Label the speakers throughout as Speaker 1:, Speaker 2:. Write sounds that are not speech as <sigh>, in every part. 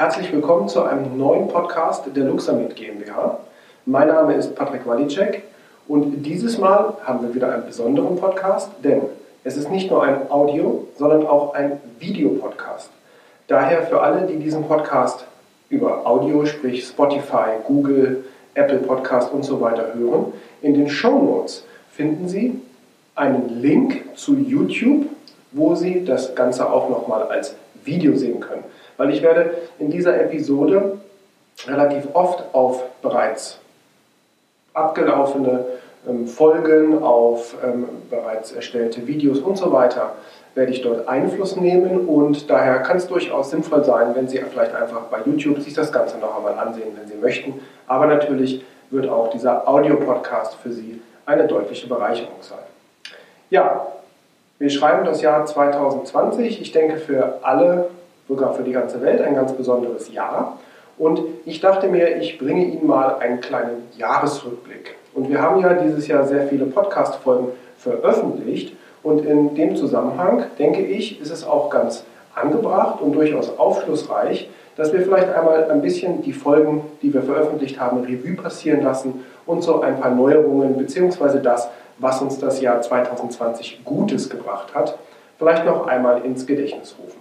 Speaker 1: Herzlich willkommen zu einem neuen Podcast der Luxamed GmbH. Mein Name ist Patrick Walicek und dieses Mal haben wir wieder einen besonderen Podcast, denn es ist nicht nur ein Audio, sondern auch ein Videopodcast. Daher für alle, die diesen Podcast über Audio, sprich Spotify, Google, Apple Podcast und so weiter hören, in den Show Notes finden Sie einen Link zu YouTube, wo Sie das Ganze auch nochmal als Video sehen können. Weil ich werde in dieser Episode relativ oft auf bereits abgelaufene ähm, Folgen, auf ähm, bereits erstellte Videos und so weiter werde ich dort Einfluss nehmen und daher kann es durchaus sinnvoll sein, wenn Sie vielleicht einfach bei YouTube sich das Ganze noch einmal ansehen, wenn Sie möchten. Aber natürlich wird auch dieser Audio-Podcast für Sie eine deutliche Bereicherung sein. Ja, wir schreiben das Jahr 2020. Ich denke für alle, sogar für die ganze Welt, ein ganz besonderes Jahr. Und ich dachte mir, ich bringe Ihnen mal einen kleinen Jahresrückblick. Und wir haben ja dieses Jahr sehr viele Podcast-Folgen veröffentlicht. Und in dem Zusammenhang, denke ich, ist es auch ganz angebracht und durchaus aufschlussreich, dass wir vielleicht einmal ein bisschen die Folgen, die wir veröffentlicht haben, Revue passieren lassen und so ein paar Neuerungen bzw. das, was uns das Jahr 2020 Gutes gebracht hat, vielleicht noch einmal ins Gedächtnis rufen.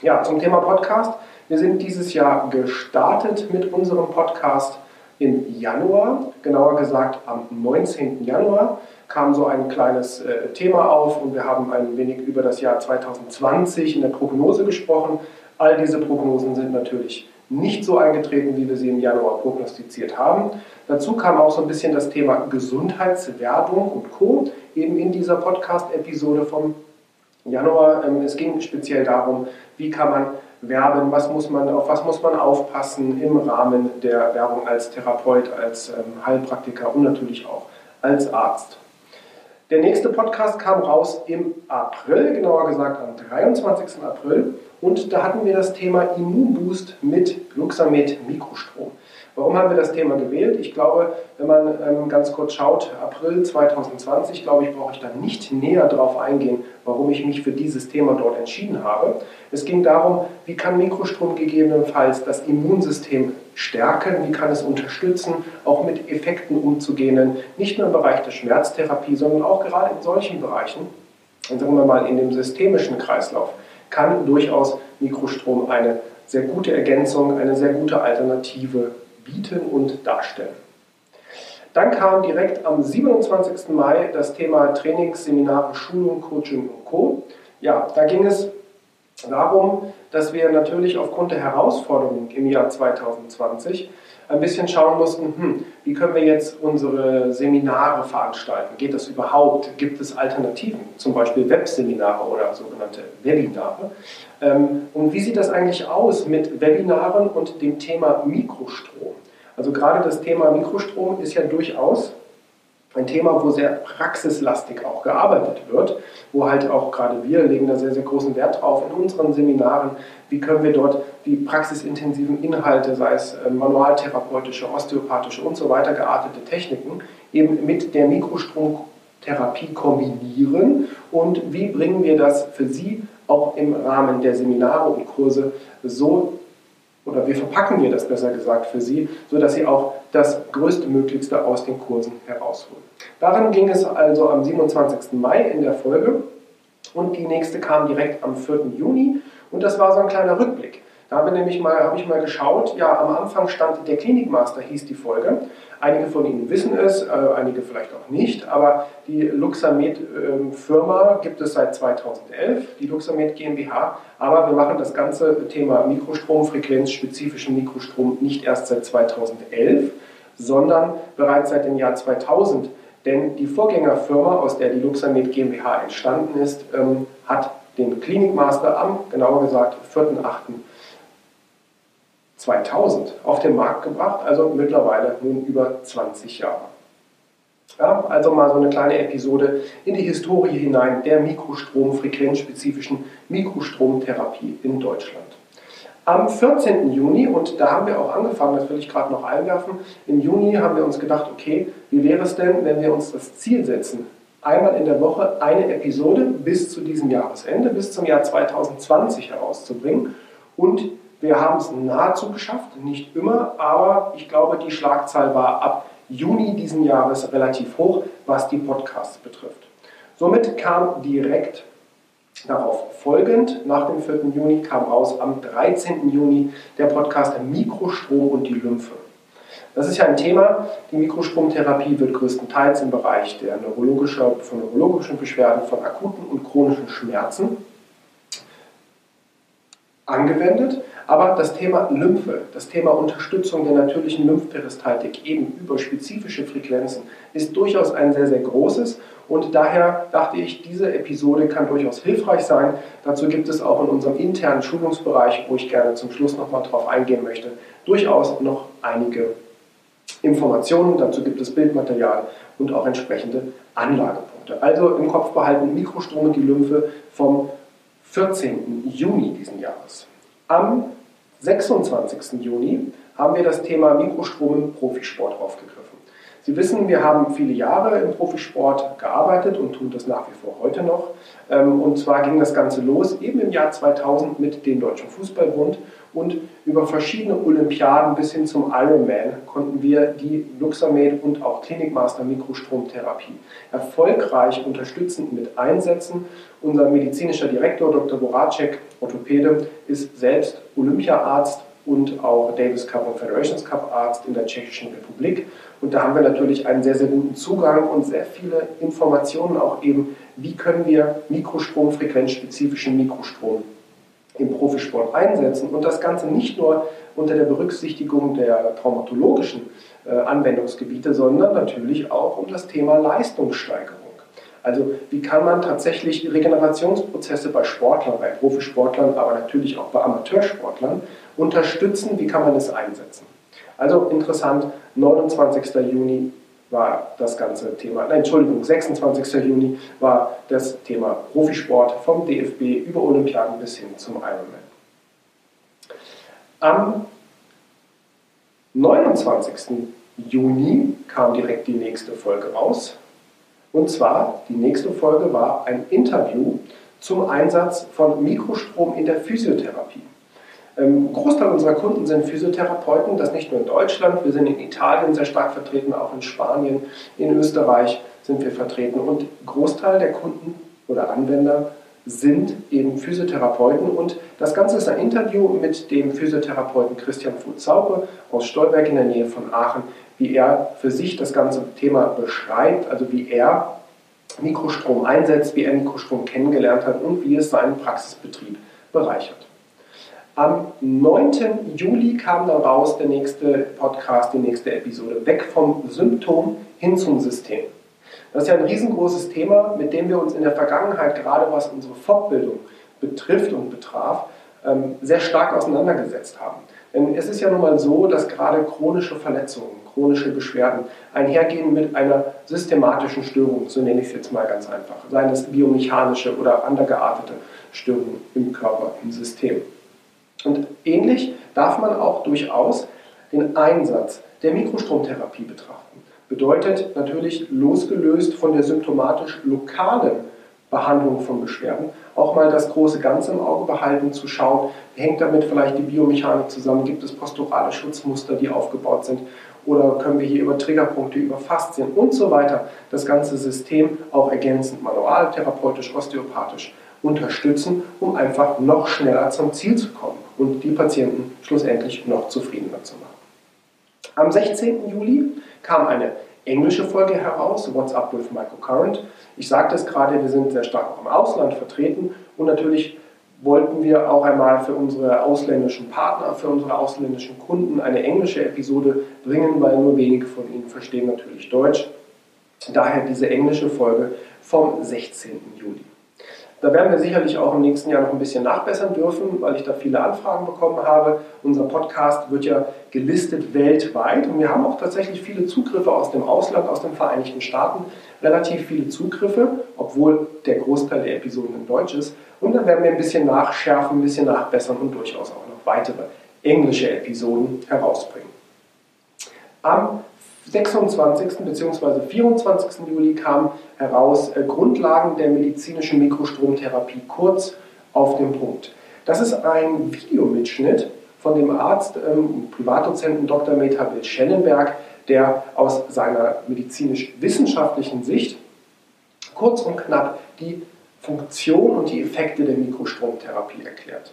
Speaker 1: Ja, zum Thema Podcast. Wir sind dieses Jahr gestartet mit unserem Podcast im Januar, genauer gesagt am 19. Januar kam so ein kleines äh, Thema auf und wir haben ein wenig über das Jahr 2020 in der Prognose gesprochen. All diese Prognosen sind natürlich nicht so eingetreten, wie wir sie im Januar prognostiziert haben. Dazu kam auch so ein bisschen das Thema Gesundheitswerbung und Co. eben in dieser Podcast-Episode vom Januar. Ähm, es ging speziell darum, wie kann man werben, was muss man, auf was muss man aufpassen im Rahmen der Werbung als Therapeut, als ähm, Heilpraktiker und natürlich auch als Arzt. Der nächste Podcast kam raus im April, genauer gesagt am 23. April. Und da hatten wir das Thema Immunboost mit Luxamed Mikrostrom. Warum haben wir das Thema gewählt? Ich glaube, wenn man ähm, ganz kurz schaut, April 2020, glaube ich, brauche ich da nicht näher darauf eingehen, warum ich mich für dieses Thema dort entschieden habe. Es ging darum, wie kann Mikrostrom gegebenenfalls das Immunsystem stärken, wie kann es unterstützen, auch mit Effekten umzugehen, nicht nur im Bereich der Schmerztherapie, sondern auch gerade in solchen Bereichen, sagen wir mal in dem systemischen Kreislauf, kann durchaus Mikrostrom eine sehr gute Ergänzung, eine sehr gute Alternative bieten und darstellen. Dann kam direkt am 27. Mai das Thema Trainings, Seminare, Schulung, Coaching und Co. Ja, da ging es darum, dass wir natürlich aufgrund der Herausforderungen im Jahr 2020 ein bisschen schauen mussten, hm, wie können wir jetzt unsere Seminare veranstalten? Geht das überhaupt? Gibt es Alternativen, zum Beispiel Webseminare oder sogenannte Webinare? Ähm, und wie sieht das eigentlich aus mit Webinaren und dem Thema Mikrostrom? Also gerade das Thema Mikrostrom ist ja durchaus ein Thema, wo sehr praxislastig auch gearbeitet wird, wo halt auch gerade wir legen da sehr, sehr großen Wert drauf in unseren Seminaren, wie können wir dort die praxisintensiven Inhalte, sei es äh, manualtherapeutische, osteopathische und so weiter geartete Techniken, eben mit der Mikrostromtherapie kombinieren? Und wie bringen wir das für Sie auch im Rahmen der Seminare und Kurse so oder wie verpacken wir das besser gesagt für Sie, sodass Sie auch das Größtmöglichste aus den Kursen herausholen. Darin ging es also am 27. Mai in der Folge und die nächste kam direkt am 4. Juni und das war so ein kleiner Rückblick. Da habe, nämlich mal, habe ich mal geschaut, ja, am Anfang stand der Klinikmaster, hieß die Folge. Einige von Ihnen wissen es, äh, einige vielleicht auch nicht, aber die Luxamed-Firma äh, gibt es seit 2011, die Luxamed GmbH, aber wir machen das ganze Thema Mikrostrom, frequenzspezifischen Mikrostrom nicht erst seit 2011, sondern bereits seit dem Jahr 2000. Denn die Vorgängerfirma, aus der die Luxamed GmbH entstanden ist, ähm, hat den Klinikmaster am, genauer gesagt, 4.8. 2000 auf den Markt gebracht, also mittlerweile nun über 20 Jahre. Ja, also mal so eine kleine Episode in die Historie hinein der Mikrostrom-frequenzspezifischen Mikrostromtherapie in Deutschland. Am 14. Juni, und da haben wir auch angefangen, das will ich gerade noch einwerfen, im Juni haben wir uns gedacht, okay, wie wäre es denn, wenn wir uns das Ziel setzen, einmal in der Woche eine Episode bis zu diesem Jahresende, bis zum Jahr 2020 herauszubringen und Wir haben es nahezu geschafft, nicht immer, aber ich glaube, die Schlagzahl war ab Juni diesen Jahres relativ hoch, was die Podcasts betrifft. Somit kam direkt darauf folgend, nach dem 4. Juni, kam raus am 13. Juni der Podcast Mikrostrom und die Lymphe. Das ist ja ein Thema. Die Mikrostromtherapie wird größtenteils im Bereich der neurologischer, von neurologischen Beschwerden, von akuten und chronischen Schmerzen angewendet. Aber das Thema Lymphe, das Thema Unterstützung der natürlichen Lymphperistaltik eben über spezifische Frequenzen ist durchaus ein sehr, sehr großes. Und daher dachte ich, diese Episode kann durchaus hilfreich sein. Dazu gibt es auch in unserem internen Schulungsbereich, wo ich gerne zum Schluss nochmal drauf eingehen möchte, durchaus noch einige Informationen. Dazu gibt es Bildmaterial und auch entsprechende Anlagepunkte. Also im Kopf behalten Mikrostrom und die Lymphe vom 14. Juni diesen Jahres. Am 26. Juni haben wir das Thema Mikrostrom im Profisport aufgegriffen. Sie wissen, wir haben viele Jahre im Profisport gearbeitet und tun das nach wie vor heute noch. Ähm, und zwar ging das Ganze los eben im Jahr 2000 mit dem Deutschen Fußballbund und über verschiedene Olympiaden bis hin zum Ironman konnten wir die Luxamed und auch Klinikmaster Mikrostromtherapie erfolgreich unterstützend mit einsetzen. Unser medizinischer Direktor Dr. Boracek, Orthopäde, ist selbst Olympiaarzt und auch Davis Cup und Federations Cup Arzt in der Tschechischen Republik. Und da haben wir natürlich einen sehr, sehr guten Zugang und sehr viele Informationen auch eben, wie können wir Mikrostrom, frequenzspezifischen Mikrostrom im Profisport einsetzen und das Ganze nicht nur unter der Berücksichtigung der traumatologischen äh, Anwendungsgebiete, sondern natürlich auch um das Thema Leistungssteigerung. Also wie kann man tatsächlich Regenerationsprozesse bei Sportlern, bei Profisportlern, aber natürlich auch bei Amateursportlern unterstützen, wie kann man es einsetzen. Also interessant, 29. Juni war das ganze Thema, nein, Entschuldigung, 26. Juni war das Thema Profisport vom DFB über Olympiaden bis hin zum Ironman. Am 29. Juni kam direkt die nächste Folge raus. Und zwar, die nächste Folge war ein Interview zum Einsatz von Mikrostrom in der Physiotherapie. Ähm, ein Großteil unserer Kunden sind Physiotherapeuten, das nicht nur in Deutschland, wir sind in Italien sehr stark vertreten, auch in Spanien, in Österreich sind wir vertreten und Großteil der Kunden oder Anwender sind eben Physiotherapeuten und das Ganze ist ein Interview mit dem Physiotherapeuten Christian Futzaupe aus Stolberg in der Nähe von Aachen, wie er für sich das ganze Thema beschreibt, also wie er Mikrostrom einsetzt, wie er Mikrostrom kennengelernt hat und wie es seinen Praxisbetrieb bereichert. Am 9. Juli kam dann raus der nächste Podcast, die nächste Episode, weg vom Symptom hin zum System. Das ist ja ein riesengroßes Thema, mit dem wir uns in der Vergangenheit, gerade was unsere Fortbildung betrifft und betraf, ähm, sehr stark auseinandergesetzt haben. Denn es ist ja nun mal so, dass gerade chronische Verletzungen, chronische Beschwerden einhergehen mit einer systematischen Störung, so nenne ich es jetzt mal ganz einfach, seien es biomechanische oder andergeartete Störungen im Körper, im System. Und ähnlich darf man auch durchaus den Einsatz der Mikrostromtherapie betrachten. Bedeutet natürlich losgelöst von der symptomatisch lokalen Behandlung von Beschwerden, auch mal das große Ganze im Auge behalten, zu schauen, hängt damit vielleicht die Biomechanik zusammen, gibt es posturale Schutzmuster, die aufgebaut sind, oder können wir hier über Triggerpunkte, über Faszien und so weiter das ganze System auch ergänzend manual, therapeutisch, osteopathisch unterstützen, um einfach noch schneller zum Ziel zu kommen und die Patienten schlussendlich noch zufriedener zu machen. Am 16. Juli kam eine englische Folge heraus, What's Up with Microcurrent. Ich sagte es gerade, wir sind sehr stark auch im Ausland vertreten und natürlich wollten wir auch einmal für unsere ausländischen Partner, für unsere ausländischen Kunden eine englische Episode bringen, weil nur wenige von ihnen verstehen natürlich Deutsch. Daher diese englische Folge vom 16. Juli. Da werden wir sicherlich auch im nächsten Jahr noch ein bisschen nachbessern dürfen, weil ich da viele Anfragen bekommen habe. Unser Podcast wird ja gelistet weltweit und wir haben auch tatsächlich viele Zugriffe aus dem Ausland, aus den Vereinigten Staaten. Relativ viele Zugriffe, obwohl der Großteil der Episoden in Deutsch ist. Und dann werden wir ein bisschen nachschärfen, ein bisschen nachbessern und durchaus auch noch weitere englische Episoden herausbringen. Am 26. bzw. 24. Juli kam heraus äh, Grundlagen der medizinischen Mikrostromtherapie kurz auf den Punkt. Das ist ein Videomitschnitt von dem Arzt, ähm, Privatdozenten Dr. Meta Will-Schellenberg, der aus seiner medizinisch-wissenschaftlichen Sicht kurz und knapp die Funktion und die Effekte der Mikrostromtherapie erklärt.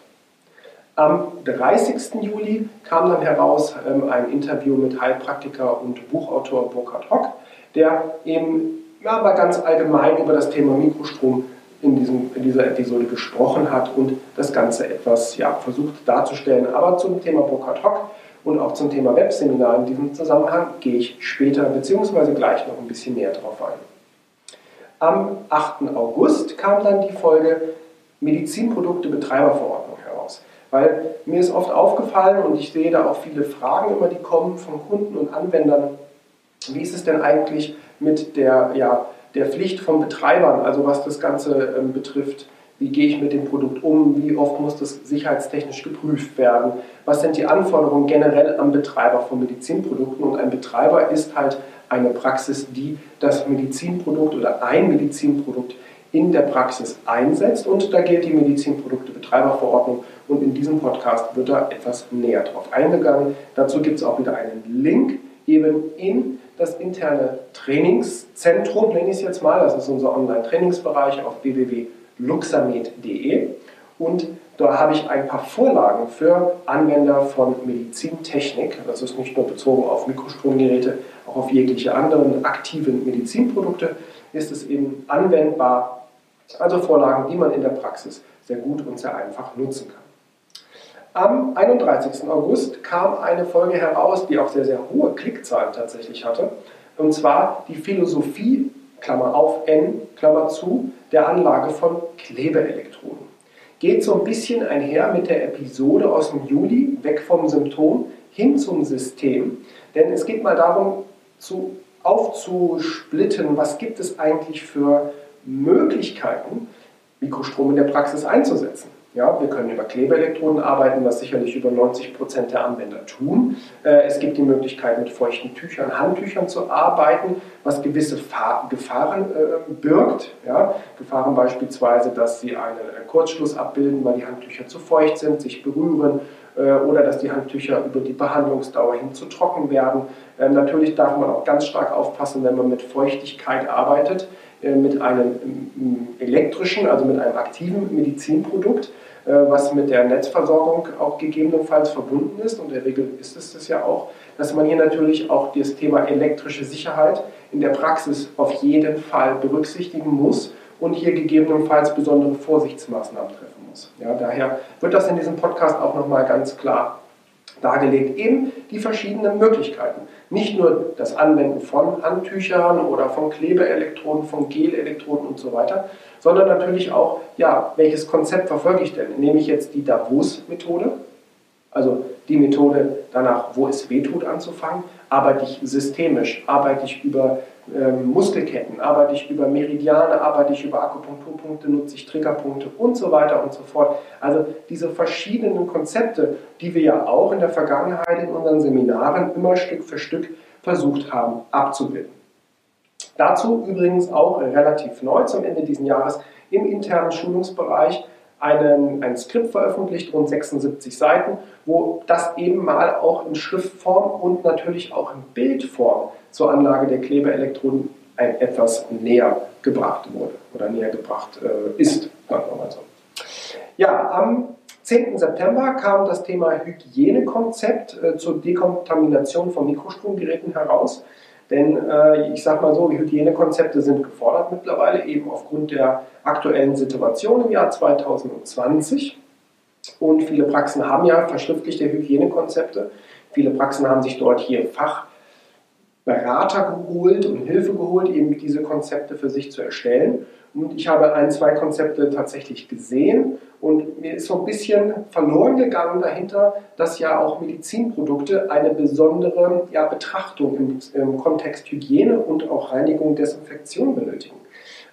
Speaker 1: Am 30. Juli kam dann heraus ähm, ein Interview mit Heilpraktiker und Buchautor Burkhard Hock, der eben ja, mal ganz allgemein über das Thema Mikrostrom in, diesem, in dieser Episode gesprochen hat und das Ganze etwas ja, versucht darzustellen. Aber zum Thema Burkhard Hock und auch zum Thema Webseminar in diesem Zusammenhang gehe ich später bzw. gleich noch ein bisschen näher drauf ein. Am 8. August kam dann die Folge Medizinprodukte Betreiberverordnung heraus. Weil mir ist oft aufgefallen und ich sehe da auch viele Fragen immer, die kommen von Kunden und Anwendern. Wie ist es denn eigentlich mit der, ja, der Pflicht von Betreibern, also was das Ganze ähm, betrifft? Wie gehe ich mit dem Produkt um? Wie oft muss das sicherheitstechnisch geprüft werden? Was sind die Anforderungen generell am Betreiber von Medizinprodukten? Und ein Betreiber ist halt eine Praxis, die das Medizinprodukt oder ein Medizinprodukt in der Praxis einsetzt. Und da gilt die Medizinproduktebetreiberverordnung. Und in diesem Podcast wird da etwas näher drauf eingegangen. Dazu gibt es auch wieder einen Link eben in das interne Trainingszentrum, nenne ich es jetzt mal. Das ist unser Online-Trainingsbereich auf www.luxamed.de. Und da habe ich ein paar Vorlagen für Anwender von Medizintechnik. Das ist nicht nur bezogen auf Mikrostromgeräte, auch auf jegliche anderen aktiven Medizinprodukte ist es eben anwendbar. Also Vorlagen, die man in der Praxis sehr gut und sehr einfach nutzen kann. Am 31. August kam eine Folge heraus, die auch sehr, sehr hohe Klickzahlen tatsächlich hatte. Und zwar die Philosophie, Klammer auf N, Klammer zu, der Anlage von Klebeelektroden. Geht so ein bisschen einher mit der Episode aus dem Juli, weg vom Symptom hin zum System. Denn es geht mal darum, zu, aufzusplitten, was gibt es eigentlich für Möglichkeiten, Mikrostrom in der Praxis einzusetzen. Ja, wir können über Klebeelektroden arbeiten, was sicherlich über 90 Prozent der Anwender tun. Äh, es gibt die Möglichkeit, mit feuchten Tüchern, Handtüchern zu arbeiten, was gewisse Gefahren äh, birgt. Ja, Gefahren beispielsweise, dass sie einen Kurzschluss abbilden, weil die Handtücher zu feucht sind, sich berühren äh, oder dass die Handtücher über die Behandlungsdauer hin zu trocken werden. Ähm, natürlich darf man auch ganz stark aufpassen, wenn man mit Feuchtigkeit arbeitet äh, mit einem elektrischen, also mit einem aktiven Medizinprodukt, äh, was mit der Netzversorgung auch gegebenenfalls verbunden ist. Und in der Regel ist es das ja auch, dass man hier natürlich auch das Thema elektrische Sicherheit in der Praxis auf jeden Fall berücksichtigen muss und hier gegebenenfalls besondere Vorsichtsmaßnahmen treffen muss. Ja, daher wird das in diesem Podcast auch nochmal ganz klar dargelegt, eben die verschiedenen Möglichkeiten. Nicht nur das Anwenden von Handtüchern oder von Klebeelektroden, von Gelelektroden und so weiter, sondern natürlich auch, ja, welches Konzept verfolge ich denn? Nehme ich jetzt die Davos-Methode, also die Methode danach, wo es weh tut, anzufangen? Arbeite ich systemisch? Arbeite ich über ähm, Muskelketten? Arbeite ich über Meridiane? Arbeite ich über Akupunkturpunkte? Nutze ich Triggerpunkte? Und so weiter und so fort. Also diese verschiedenen Konzepte, die wir ja auch in der Vergangenheit in unseren Seminaren immer Stück für Stück versucht haben abzubilden. Dazu übrigens auch relativ neu zum Ende dieses Jahres im internen Schulungsbereich einen, ein Skript veröffentlicht, rund 76 Seiten, wo das eben mal auch in Schriftform und natürlich auch in Bildform zur Anlage der Klebeelektroden etwas näher gebracht wurde oder näher gebracht äh, ist, mal so. Ja, am 10. September kam das Thema Hygienekonzept äh, zur Dekontamination von Mikrostromgeräten heraus. Denn äh, ich sage mal so, Hygienekonzepte sind gefordert mittlerweile, eben aufgrund der aktuellen Situation im Jahr 2020. Und viele Praxen haben ja verschriftlichte Hygienekonzepte. Viele Praxen haben sich dort hier Fachberater geholt und Hilfe geholt, eben diese Konzepte für sich zu erstellen. Und ich habe ein, zwei Konzepte tatsächlich gesehen und mir ist so ein bisschen verloren gegangen dahinter, dass ja auch Medizinprodukte eine besondere ja, Betrachtung im, im Kontext Hygiene und auch Reinigung, Desinfektion benötigen.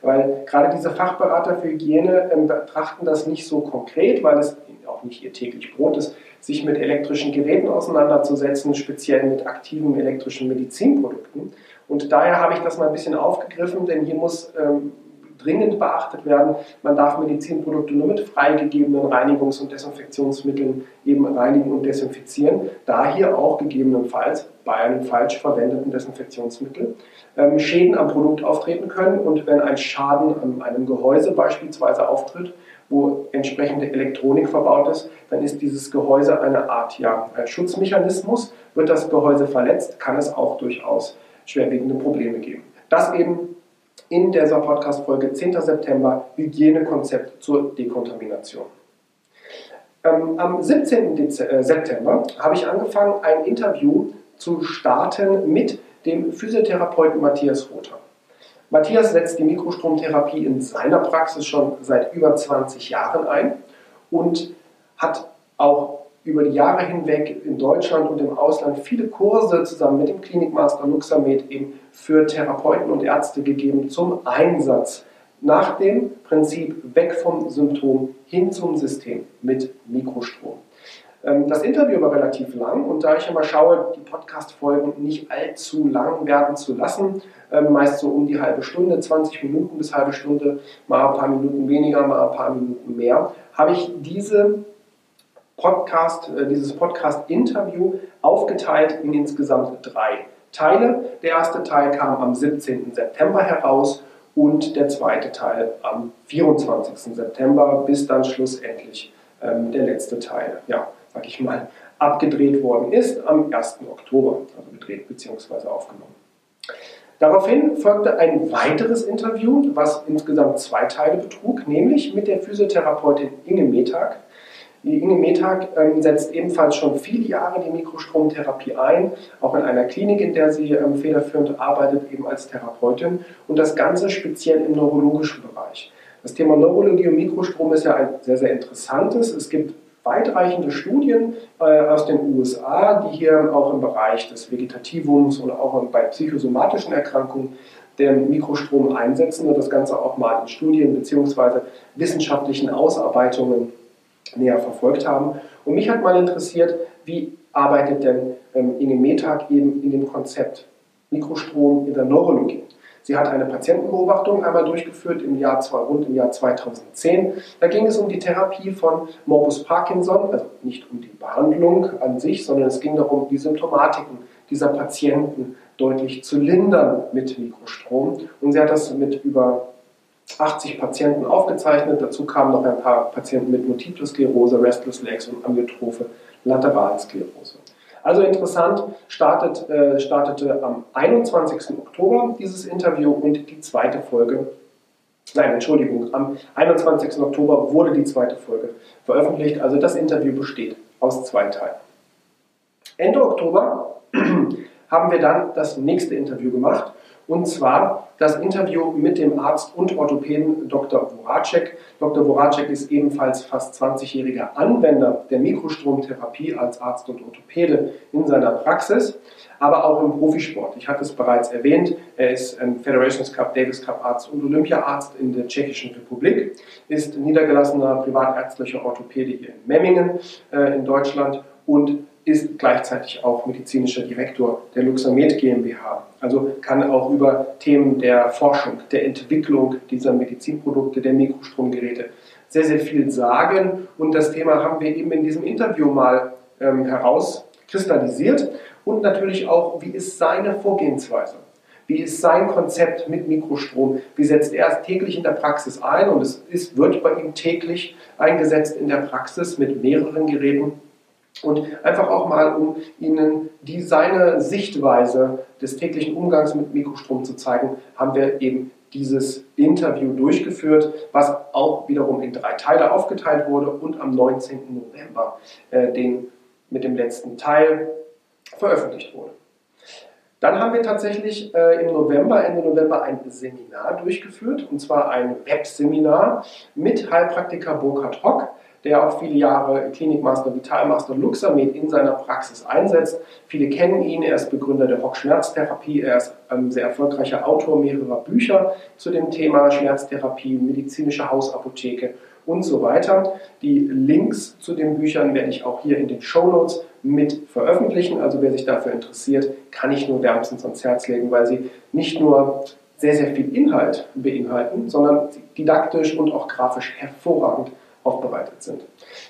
Speaker 1: Weil gerade diese Fachberater für Hygiene ähm, betrachten das nicht so konkret, weil es auch nicht ihr täglich Brot ist, sich mit elektrischen Geräten auseinanderzusetzen, speziell mit aktiven elektrischen Medizinprodukten. Und daher habe ich das mal ein bisschen aufgegriffen, denn hier muss ähm, dringend beachtet werden. Man darf Medizinprodukte nur mit freigegebenen Reinigungs- und Desinfektionsmitteln eben reinigen und desinfizieren, da hier auch gegebenenfalls bei einem falsch verwendeten Desinfektionsmittel ähm, Schäden am Produkt auftreten können und wenn ein Schaden an einem Gehäuse beispielsweise auftritt, wo entsprechende Elektronik verbaut ist, dann ist dieses Gehäuse eine Art ja, Schutzmechanismus. Wird das Gehäuse verletzt, kann es auch durchaus schwerwiegende Probleme geben. Das eben in dieser Podcast-Folge 10. September Hygienekonzept zur Dekontamination. Ähm, am 17. Dezember, äh, September habe ich angefangen, ein Interview zu starten mit dem Physiotherapeuten Matthias Rother. Matthias setzt die Mikrostromtherapie in seiner Praxis schon seit über 20 Jahren ein und hat auch über die Jahre hinweg in Deutschland und im Ausland viele Kurse zusammen mit dem Klinikmaster Luxamed eben für Therapeuten und Ärzte gegeben zum Einsatz nach dem Prinzip weg vom Symptom hin zum System mit Mikrostrom. Ähm, das Interview war relativ lang und da ich immer schaue, die Podcast-Folgen nicht allzu lang werden zu lassen, ähm, meist so um die halbe Stunde, 20 Minuten bis halbe Stunde, mal ein paar Minuten weniger, mal ein paar Minuten mehr, habe ich diese Podcast, äh, dieses Podcast-Interview aufgeteilt in insgesamt drei Teile. Der erste Teil kam am 17. September heraus und der zweite Teil am 24. September, bis dann schlussendlich ähm, der letzte Teil, ja, sag ich mal, abgedreht worden ist am 1. Oktober, also gedreht bzw. aufgenommen. Daraufhin folgte ein weiteres Interview, was insgesamt zwei Teile betrug, nämlich mit der Physiotherapeutin Inge Metag. Die Inge Metag ähm, setzt ebenfalls schon viele Jahre die Mikrostromtherapie ein, auch in einer Klinik, in der sie ähm, federführend arbeitet, eben als Therapeutin und das Ganze speziell im neurologischen Bereich. Das Thema Neurologie und Mikrostrom ist ja ein sehr, sehr interessantes. Es gibt weitreichende Studien äh, aus den USA, die hier auch im Bereich des Vegetativums oder auch bei psychosomatischen Erkrankungen den Mikrostrom einsetzen und das Ganze auch mal in Studien bzw. wissenschaftlichen Ausarbeitungen näher verfolgt haben. Und mich hat mal interessiert, wie arbeitet denn ähm, Inge Metag eben in dem Konzept Mikrostrom in der Neurologie? Sie hat eine Patientenbeobachtung einmal durchgeführt im Jahr, rund im Jahr 2010. Da ging es um die Therapie von Morbus Parkinson, also nicht um die Behandlung an sich, sondern es ging darum, die Symptomatiken dieser Patienten deutlich zu lindern mit Mikrostrom. Und sie hat das mit über 80 Patienten aufgezeichnet. Dazu kamen noch ein paar Patienten mit Multiple Sklerose, Restless Legs und Amyotrophe Lateralsklerose. Also interessant, startet, äh, startete am 21. Oktober dieses Interview und die zweite Folge, nein, Entschuldigung, am 21. Oktober wurde die zweite Folge veröffentlicht. Also das Interview besteht aus zwei Teilen. Ende Oktober <clears throat> haben wir dann das nächste Interview gemacht und zwar das Interview mit dem Arzt und Orthopäden Dr. Voracek. Dr. Voracek ist ebenfalls fast 20-jähriger Anwender der Mikrostromtherapie als Arzt und Orthopäde in seiner Praxis, aber auch im Profisport. Ich hatte es bereits erwähnt, er ist Federations Cup, Davis Cup Arzt und Olympiaarzt in der Tschechischen Republik, ist niedergelassener privatärztlicher Orthopäde hier in Memmingen äh, in Deutschland und ist gleichzeitig auch medizinischer Direktor der Luxamed GmbH. Also kann auch über Themen der Forschung, der Entwicklung dieser Medizinprodukte, der Mikrostromgeräte sehr, sehr viel sagen. Und das Thema haben wir eben in diesem Interview mal ähm, herauskristallisiert. Und natürlich auch, wie ist seine Vorgehensweise? Wie ist sein Konzept mit Mikrostrom? Wie setzt er es täglich in der Praxis ein? Und es ist, wird bei ihm täglich eingesetzt in der Praxis mit mehreren Geräten. Und einfach auch mal, um Ihnen die, seine Sichtweise des täglichen Umgangs mit Mikrostrom zu zeigen, haben wir eben dieses Interview durchgeführt, was auch wiederum in drei Teile aufgeteilt wurde und am 19. November äh, den, mit dem letzten Teil veröffentlicht wurde. Dann haben wir tatsächlich äh, im November, Ende November, ein Seminar durchgeführt, und zwar ein Webseminar mit Heilpraktiker Burkhard Hock der auch viele Jahre Klinikmaster, Vitalmaster Luxamed in seiner Praxis einsetzt. Viele kennen ihn, er ist Begründer der Rock Schmerztherapie, er ist ein sehr erfolgreicher Autor mehrerer Bücher zu dem Thema Schmerztherapie, medizinische Hausapotheke und so weiter. Die Links zu den Büchern werde ich auch hier in den Show Notes mit veröffentlichen. Also wer sich dafür interessiert, kann ich nur wärmstens ans Herz legen, weil sie nicht nur sehr, sehr viel Inhalt beinhalten, sondern didaktisch und auch grafisch hervorragend aufbereitet sind.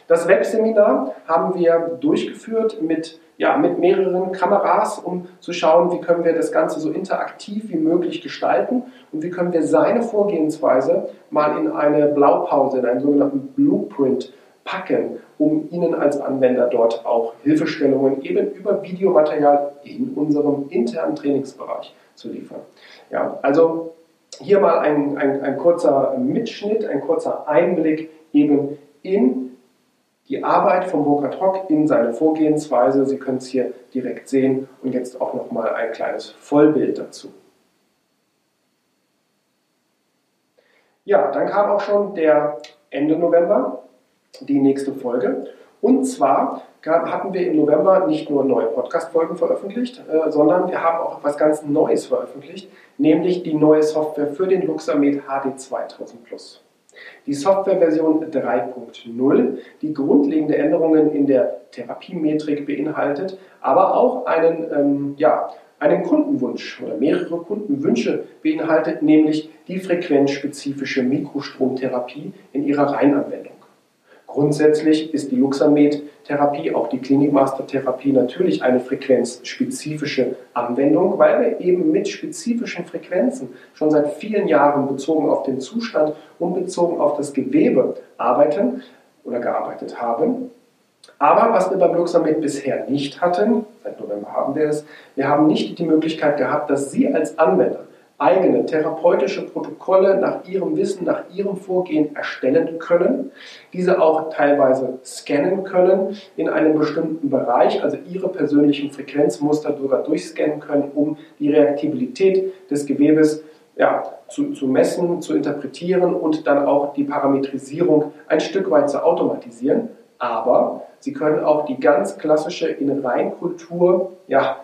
Speaker 1: Das Webseminar haben wir durchgeführt mit, ja, mit mehreren Kameras, um zu schauen, wie können wir das Ganze so interaktiv wie möglich gestalten und wie können wir seine Vorgehensweise mal in eine Blaupause, in einen sogenannten Blueprint packen, um Ihnen als Anwender dort auch Hilfestellungen eben über Videomaterial in unserem internen Trainingsbereich zu liefern. Ja, also hier mal ein, ein, ein kurzer Mitschnitt, ein kurzer Einblick eben in die Arbeit von Burkhard Hock, in seine Vorgehensweise. Sie können es hier direkt sehen und jetzt auch noch mal ein kleines Vollbild dazu. Ja, dann kam auch schon der Ende November, die nächste Folge. Und zwar hatten wir im November nicht nur neue Podcast-Folgen veröffentlicht, äh, sondern wir haben auch etwas ganz Neues veröffentlicht, nämlich die neue Software für den Luxamed HD 2000 Plus. Die Softwareversion 3.0, die grundlegende Änderungen in der Therapiemetrik beinhaltet, aber auch einen, ähm, ja, einen Kundenwunsch oder mehrere Kundenwünsche beinhaltet, nämlich die frequenzspezifische Mikrostromtherapie in ihrer Reihenanwendung. Grundsätzlich ist die Luxamed-Therapie, auch die Klinikmaster-Therapie, natürlich eine frequenzspezifische Anwendung, weil wir eben mit spezifischen Frequenzen schon seit vielen Jahren bezogen auf den Zustand und bezogen auf das Gewebe arbeiten oder gearbeitet haben. Aber was wir beim Luxamed bisher nicht hatten, seit November haben wir es, wir haben nicht die Möglichkeit gehabt, dass Sie als Anwender eigene therapeutische Protokolle nach ihrem Wissen, nach ihrem Vorgehen erstellen können, diese auch teilweise scannen können in einem bestimmten Bereich, also ihre persönlichen Frequenzmuster sogar durchscannen können, um die Reaktivität des Gewebes ja, zu, zu messen, zu interpretieren und dann auch die Parametrisierung ein Stück weit zu automatisieren. Aber sie können auch die ganz klassische in ja,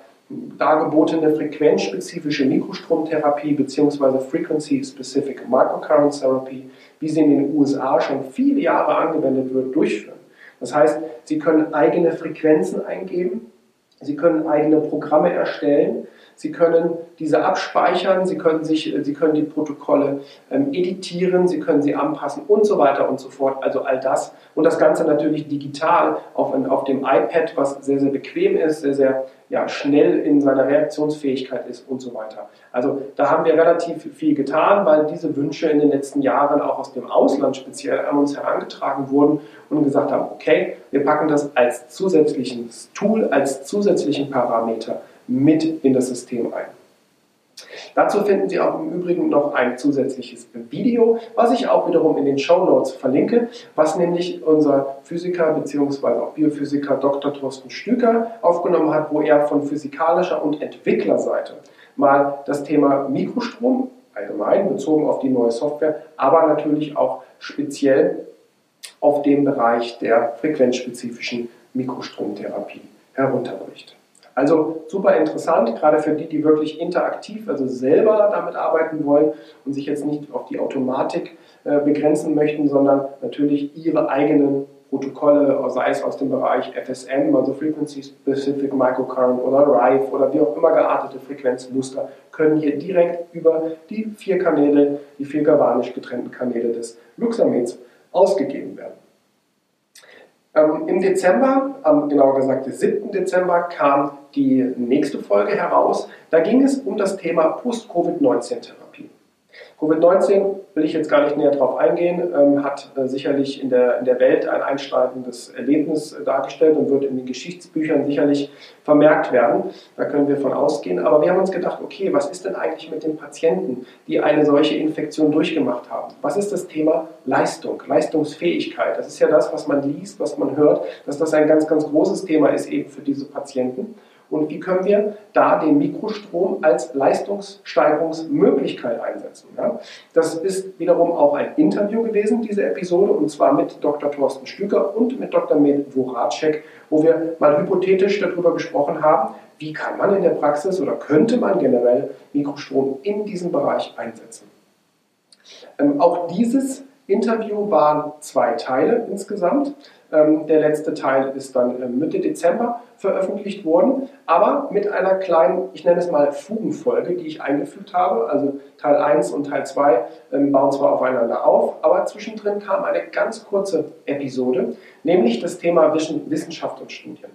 Speaker 1: dargebotene frequenzspezifische Mikrostromtherapie bzw. Frequency Specific Microcurrent Therapy, wie sie in den USA schon viele Jahre angewendet wird, durchführen. Das heißt, Sie können eigene Frequenzen eingeben, Sie können eigene Programme erstellen, Sie können diese abspeichern, Sie können, sich, Sie können die Protokolle ähm, editieren, Sie können sie anpassen und so weiter und so fort. Also all das. Und das Ganze natürlich digital auf, auf dem iPad, was sehr, sehr bequem ist, sehr, sehr ja, schnell in seiner Reaktionsfähigkeit ist und so weiter. Also da haben wir relativ viel getan, weil diese Wünsche in den letzten Jahren auch aus dem Ausland speziell an uns herangetragen wurden und gesagt haben, okay, wir packen das als zusätzliches Tool, als zusätzlichen Parameter mit in das System ein. Dazu finden Sie auch im Übrigen noch ein zusätzliches Video, was ich auch wiederum in den Show Notes verlinke, was nämlich unser Physiker bzw. auch Biophysiker Dr. Thorsten Stüker aufgenommen hat, wo er von physikalischer und Entwicklerseite mal das Thema Mikrostrom allgemein bezogen auf die neue Software, aber natürlich auch speziell auf den Bereich der frequenzspezifischen Mikrostromtherapie herunterbricht. Also super interessant, gerade für die, die wirklich interaktiv, also selber damit arbeiten wollen und sich jetzt nicht auf die Automatik äh, begrenzen möchten, sondern natürlich ihre eigenen Protokolle, sei es aus dem Bereich FSM, also Frequency Specific Microcurrent oder RIFE oder wie auch immer geartete Frequenzmuster, können hier direkt über die vier Kanäle, die vier galvanisch getrennten Kanäle des Luxameds ausgegeben werden. Ähm, Im Dezember, am genauer gesagt, den 7. Dezember, kam die nächste Folge heraus. Da ging es um das Thema Post-Covid-19-Therapie. Covid-19 will ich jetzt gar nicht näher drauf eingehen, ähm, hat äh, sicherlich in der, in der Welt ein einschneidendes Erlebnis äh, dargestellt und wird in den Geschichtsbüchern sicherlich vermerkt werden. Da können wir von ausgehen. Aber wir haben uns gedacht, okay, was ist denn eigentlich mit den Patienten, die eine solche Infektion durchgemacht haben? Was ist das Thema Leistung, Leistungsfähigkeit? Das ist ja das, was man liest, was man hört, dass das ein ganz, ganz großes Thema ist eben für diese Patienten. Und wie können wir da den Mikrostrom als Leistungssteigerungsmöglichkeit einsetzen? Ja? Das ist wiederum auch ein Interview gewesen, diese Episode, und zwar mit Dr. Thorsten Stücker und mit Dr. Med Voracek, wo wir mal hypothetisch darüber gesprochen haben, wie kann man in der Praxis oder könnte man generell Mikrostrom in diesem Bereich einsetzen. Ähm, auch dieses Interview waren zwei Teile insgesamt. Ähm, der letzte Teil ist dann äh, Mitte Dezember veröffentlicht worden, aber mit einer kleinen, ich nenne es mal Fugenfolge, die ich eingefügt habe. Also Teil 1 und Teil 2 ähm, bauen zwar aufeinander auf, aber zwischendrin kam eine ganz kurze Episode, nämlich das Thema Wissenschaft und Studien.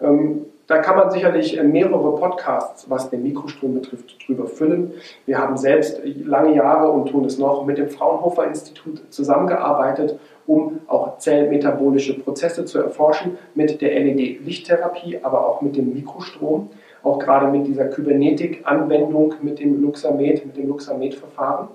Speaker 1: Ähm, da kann man sicherlich äh, mehrere Podcasts, was den Mikrostrom betrifft, drüber füllen. Wir haben selbst lange Jahre und tun es noch mit dem Fraunhofer Institut zusammengearbeitet, um auch zellmetabolische Prozesse zu erforschen mit der LED-Lichttherapie, aber auch mit dem Mikrostrom, auch gerade mit dieser Kybernetik-Anwendung mit dem Luxamed, mit dem Luxamed-Verfahren.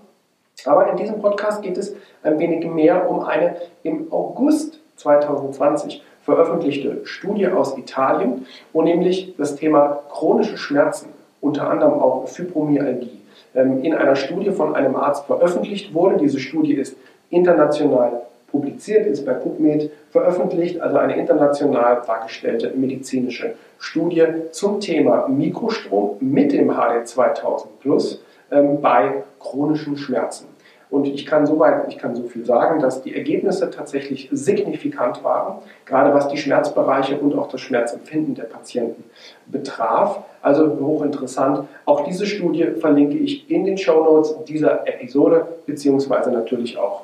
Speaker 1: Aber in diesem Podcast geht es ein wenig mehr um eine im August 2020 veröffentlichte Studie aus Italien, wo nämlich das Thema chronische Schmerzen, unter anderem auch Fibromyalgie, ähm, in einer Studie von einem Arzt veröffentlicht wurde. Diese Studie ist international publiziert, ist bei PubMed veröffentlicht, also eine international dargestellte medizinische Studie zum Thema Mikrostrom mit dem HD 2000 Plus ähm, bei chronischen Schmerzen. Und ich kann soweit, ich kann so viel sagen, dass die Ergebnisse tatsächlich signifikant waren, gerade was die Schmerzbereiche und auch das Schmerzempfinden der Patienten betraf. Also hochinteressant. Auch diese Studie verlinke ich in den Show Notes dieser Episode, beziehungsweise natürlich auch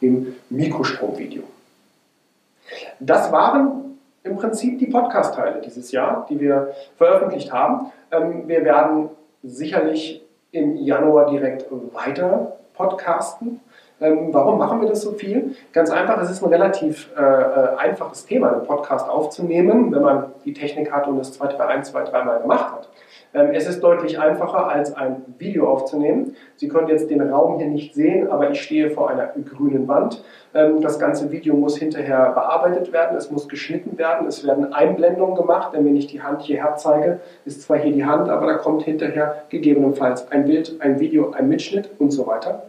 Speaker 1: im Mikrostromvideo. Das waren im Prinzip die Podcast-Teile dieses Jahr, die wir veröffentlicht haben. Ähm, wir werden sicherlich im Januar direkt weiter podcasten. Ähm, warum machen wir das so viel? Ganz einfach, es ist ein relativ äh, äh, einfaches Thema, einen Podcast aufzunehmen, wenn man die Technik hat und es zwei, drei, ein, zwei, dreimal gemacht hat. Ähm, es ist deutlich einfacher, als ein Video aufzunehmen. Sie können jetzt den Raum hier nicht sehen, aber ich stehe vor einer grünen Wand. Ähm, das ganze Video muss hinterher bearbeitet werden, es muss geschnitten werden, es werden Einblendungen gemacht, denn wenn ich die Hand hierher zeige, ist zwar hier die Hand, aber da kommt hinterher gegebenenfalls ein Bild, ein Video, ein Mitschnitt und so weiter.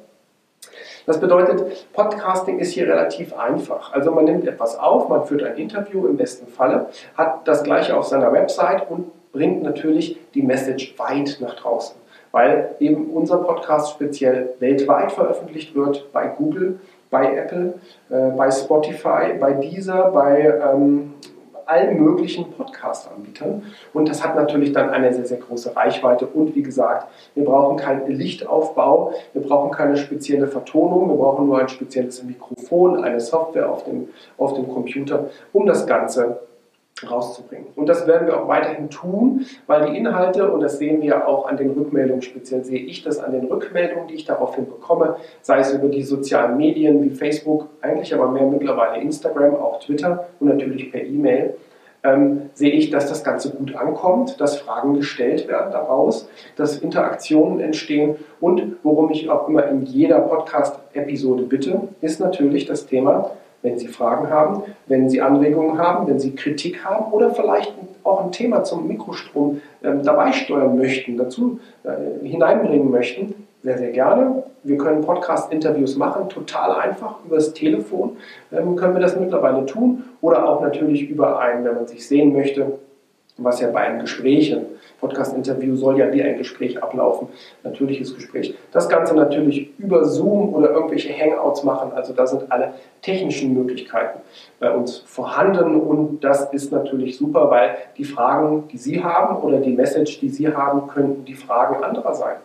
Speaker 1: Das bedeutet, Podcasting ist hier relativ einfach. Also man nimmt etwas auf, man führt ein Interview im besten Falle, hat das gleiche auf seiner Website und bringt natürlich die Message weit nach draußen, weil eben unser Podcast speziell weltweit veröffentlicht wird bei Google, bei Apple, äh, bei Spotify, bei Deezer, bei ähm, allen möglichen Podcast-Anbietern. Und das hat natürlich dann eine sehr, sehr große Reichweite. Und wie gesagt, wir brauchen keinen Lichtaufbau, wir brauchen keine spezielle Vertonung, wir brauchen nur ein spezielles Mikrofon, eine Software auf dem, auf dem Computer, um das Ganze rauszubringen. Und das werden wir auch weiterhin tun, weil die Inhalte, und das sehen wir auch an den Rückmeldungen, speziell sehe ich das an den Rückmeldungen, die ich daraufhin bekomme, sei es über die sozialen Medien wie Facebook, eigentlich aber mehr mittlerweile Instagram, auch Twitter und natürlich per E-Mail, ähm, sehe ich, dass das Ganze gut ankommt, dass Fragen gestellt werden daraus, dass Interaktionen entstehen und worum ich auch immer in jeder Podcast-Episode bitte, ist natürlich das Thema wenn Sie Fragen haben, wenn Sie Anregungen haben, wenn Sie Kritik haben oder vielleicht auch ein Thema zum Mikrostrom äh, dabei steuern möchten, dazu äh, hineinbringen möchten, sehr, sehr gerne. Wir können Podcast-Interviews machen, total einfach über das Telefon ähm, können wir das mittlerweile tun oder auch natürlich über einen, wenn man sich sehen möchte, was ja bei einem Gespräch, Podcast-Interview soll ja wie ein Gespräch ablaufen, natürliches Gespräch. Das Ganze natürlich über Zoom oder irgendwelche Hangouts machen, also da sind alle technischen Möglichkeiten bei uns vorhanden und das ist natürlich super, weil die Fragen, die Sie haben oder die Message, die Sie haben, könnten die Fragen anderer sein.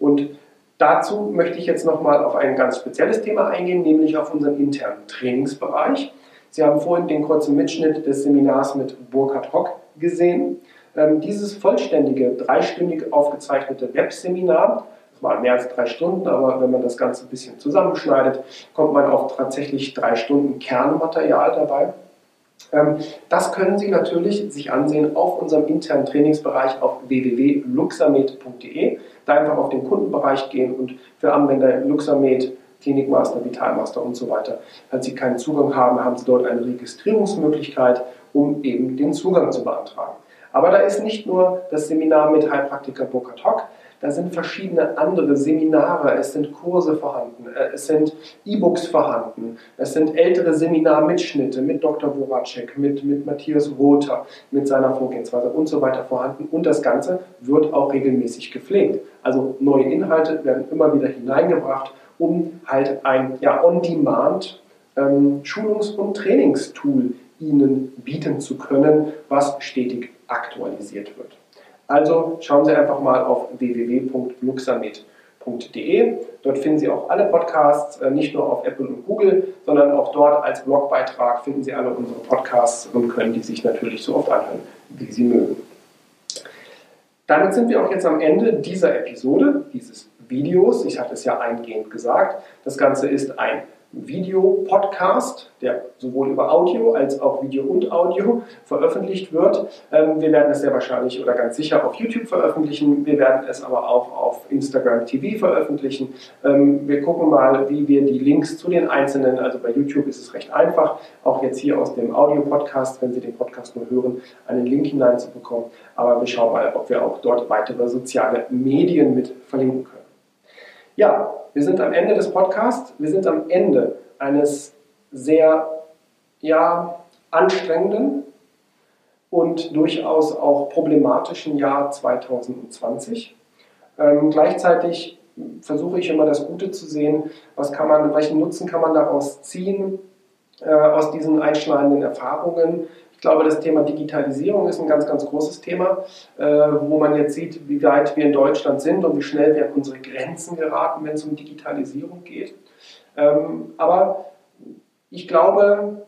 Speaker 1: Und dazu möchte ich jetzt nochmal auf ein ganz spezielles Thema eingehen, nämlich auf unseren internen Trainingsbereich. Sie haben vorhin den kurzen Mitschnitt des Seminars mit Burkhard Hock gesehen. Ähm, dieses vollständige, dreistündig aufgezeichnete Webseminar, das waren mehr als drei Stunden, aber wenn man das Ganze ein bisschen zusammenschneidet, kommt man auf tatsächlich drei Stunden Kernmaterial dabei. Ähm, das können Sie natürlich sich ansehen auf unserem internen Trainingsbereich auf www.luxamed.de. Da einfach auf den Kundenbereich gehen und für Anwender Luxamed Klinikmaster, Vitalmaster und so weiter. Falls Sie keinen Zugang haben, haben Sie dort eine Registrierungsmöglichkeit um eben den Zugang zu beantragen. Aber da ist nicht nur das Seminar mit Heilpraktiker Burkhard Hock, da sind verschiedene andere Seminare, es sind Kurse vorhanden, äh, es sind E-Books vorhanden, es sind ältere Seminarmitschnitte mit Dr. Voracek, mit, mit Matthias Rother, mit seiner Vorgehensweise und so weiter vorhanden. Und das Ganze wird auch regelmäßig gepflegt. Also neue Inhalte werden immer wieder hineingebracht um halt ein ja, On-Demand ähm, Schulungs- und Trainingstool Ihnen bieten zu können, was stetig aktualisiert wird. Also schauen Sie einfach mal auf www.luxamed.de. Dort finden Sie auch alle Podcasts, äh, nicht nur auf Apple und Google, sondern auch dort als Blogbeitrag finden Sie alle unsere Podcasts und können die sich natürlich so oft anhören, wie Sie mögen. Damit sind wir auch jetzt am Ende dieser Episode, dieses Videos. Ich hatte es ja eingehend gesagt. Das Ganze ist ein Videopodcast, der sowohl über Audio als auch Video und Audio veröffentlicht wird. Ähm, wir werden es sehr wahrscheinlich oder ganz sicher auf YouTube veröffentlichen. Wir werden es aber auch auf Instagram TV veröffentlichen. Ähm, wir gucken mal, wie wir die Links zu den einzelnen, also bei YouTube ist es recht einfach, auch jetzt hier aus dem Audio-Podcast, wenn Sie den Podcast nur hören, einen Link hineinzubekommen. Aber wir schauen mal, ob wir auch dort weitere soziale Medien mit verlinken können. Ja, wir sind am Ende des Podcasts. Wir sind am Ende eines sehr ja, anstrengenden und durchaus auch problematischen Jahr 2020. Ähm, gleichzeitig versuche ich immer das Gute zu sehen. Was kann man, welchen Nutzen kann man daraus ziehen äh, aus diesen einschneidenden Erfahrungen? Ich glaube, das Thema Digitalisierung ist ein ganz, ganz großes Thema, äh, wo man jetzt sieht, wie weit wir in Deutschland sind und wie schnell wir an unsere Grenzen geraten, wenn es um Digitalisierung geht. Ähm, aber ich glaube,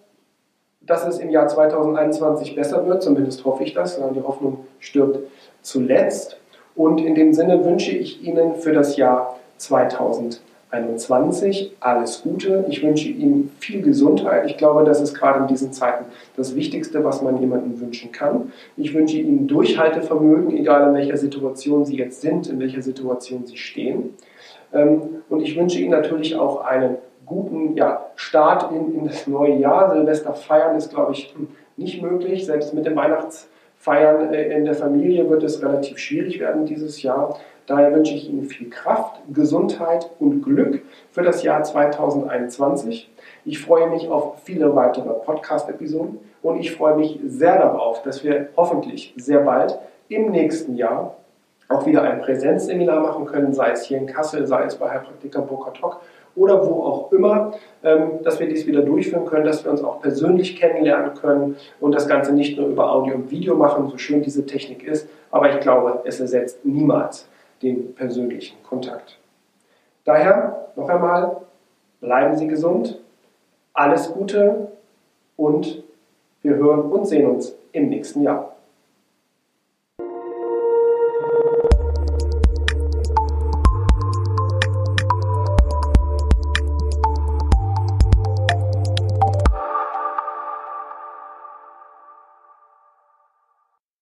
Speaker 1: dass es im Jahr 2021 besser wird, zumindest hoffe ich das, die Hoffnung stirbt zuletzt. Und in dem Sinne wünsche ich Ihnen für das Jahr 2021 21. Alles Gute. Ich wünsche Ihnen viel Gesundheit. Ich glaube, das ist gerade in diesen Zeiten das Wichtigste, was man jemandem wünschen kann. Ich wünsche Ihnen Durchhaltevermögen, egal in welcher Situation Sie jetzt sind, in welcher Situation Sie stehen. Ähm, und ich wünsche Ihnen natürlich auch einen guten ja, Start in, in das neue Jahr. Silvester feiern ist, glaube ich, hm, nicht möglich. Selbst mit dem Weihnachtsfeiern äh, in der Familie wird es relativ schwierig werden dieses Jahr. Daher wünsche ich Ihnen viel Kraft, Gesundheit und Glück für das Jahr 2021. Ich freue mich auf viele weitere Podcast-Episoden und ich freue mich sehr darauf, dass wir hoffentlich sehr bald im nächsten Jahr auch wieder ein Präsenzseminar machen können, sei es hier in Kassel, sei es bei Heilpraktiker Burkhard Hock oder wo auch immer, ähm, dass wir dies wieder durchführen können, dass wir uns auch persönlich kennenlernen können und das Ganze nicht nur über Audio und Video machen, so schön diese Technik ist, aber ich glaube, es ersetzt niemals den persönlichen Kontakt. Daher noch einmal, bleiben Sie gesund, alles Gute und wir hören und sehen uns im nächsten Jahr.